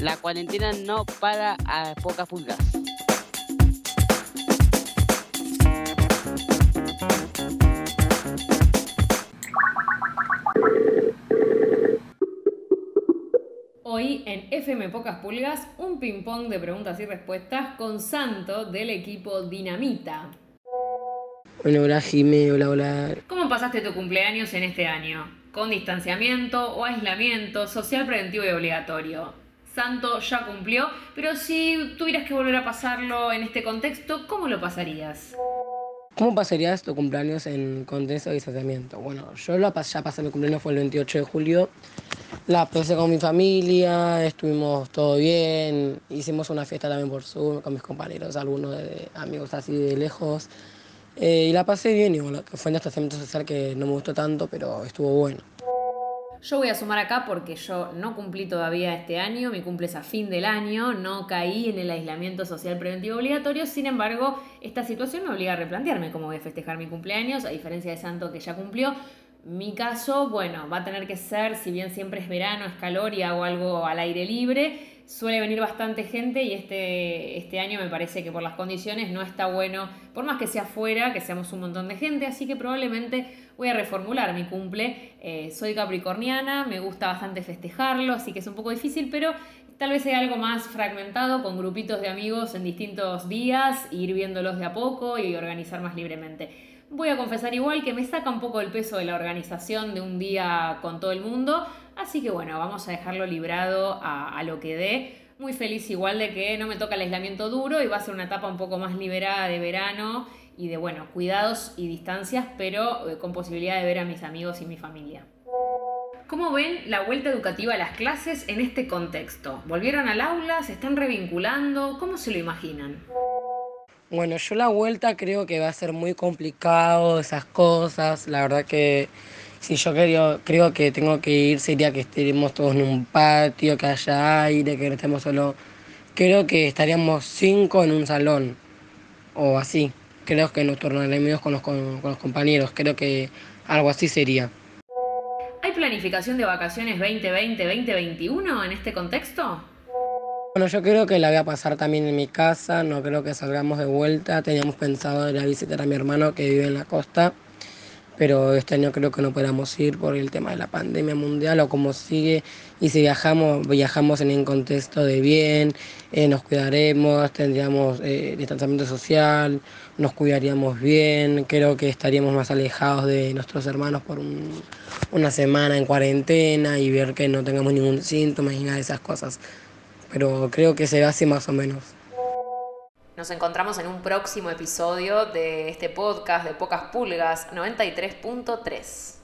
La cuarentena no para a pocas pulgas. Hoy en FM Pocas Pulgas, un ping-pong de preguntas y respuestas con Santo del equipo Dinamita. Bueno, hola Jimé, hola, hola. ¿Cómo pasaste tu cumpleaños en este año? ¿Con distanciamiento o aislamiento, social preventivo y obligatorio? Santo ya cumplió, pero si tuvieras que volver a pasarlo en este contexto, ¿cómo lo pasarías? ¿Cómo pasarías tu cumpleaños en contexto de distanciamiento? Bueno, yo lo pas- ya pasé mi cumpleaños, fue el 28 de julio. La pasé con mi familia, estuvimos todo bien, hicimos una fiesta también por Zoom con mis compañeros, algunos de, amigos así de lejos. Eh, y la pasé bien, y bueno, fue un distanciamiento social que no me gustó tanto, pero estuvo bueno. Yo voy a sumar acá porque yo no cumplí todavía este año, mi cumple es a fin del año, no caí en el aislamiento social preventivo obligatorio, sin embargo, esta situación me obliga a replantearme cómo voy a festejar mi cumpleaños, a diferencia de Santo que ya cumplió. Mi caso, bueno, va a tener que ser, si bien siempre es verano, es calor y hago algo al aire libre, suele venir bastante gente y este, este año me parece que por las condiciones no está bueno, por más que sea afuera, que seamos un montón de gente, así que probablemente voy a reformular mi cumple. Eh, soy capricorniana, me gusta bastante festejarlo, así que es un poco difícil, pero tal vez sea algo más fragmentado con grupitos de amigos en distintos días, ir viéndolos de a poco y organizar más libremente. Voy a confesar igual que me saca un poco el peso de la organización de un día con todo el mundo, así que bueno, vamos a dejarlo librado a, lo que dé. Muy feliz igual de que no me toca el aislamiento duro y va a ser una etapa un poco más liberada de verano y de, bueno, cuidados y distancias, pero eh, con posibilidad de ver a mis amigos y mi familia. ¿Cómo ven la vuelta educativa a las clases en este contexto? ¿Volvieron al aula? ¿Se están revinculando? ¿Cómo se lo imaginan? Bueno, yo la vuelta creo que va a ser muy complicado, esas cosas. La verdad que si yo creo, creo que tengo que ir sería que estemos todos en un patio, que haya aire, que no estemos solo. Creo que estaríamos cinco en un salón o así. Creo que nos tornaremos con los, con, con los compañeros. Creo que algo así sería. ¿Hay planificación de vacaciones 2020-2021 en este contexto? Bueno, yo creo que la voy a pasar también en mi casa, no creo que salgamos de vuelta. Teníamos pensado ir a visitar a mi hermano que vive en la costa, pero este año creo que no podamos ir por el tema de la pandemia mundial o como sigue. Y si viajamos, viajamos en un contexto de bien, eh, nos cuidaremos, tendríamos eh, distanciamiento social, nos cuidaríamos bien, creo que estaríamos más alejados de nuestros hermanos por un- una semana en cuarentena y ver que no tengamos ningún síntoma y nada de esas cosas pero creo que se así más o menos. Nos encontramos en un próximo episodio de este podcast de Pocas Pulgas 93.3.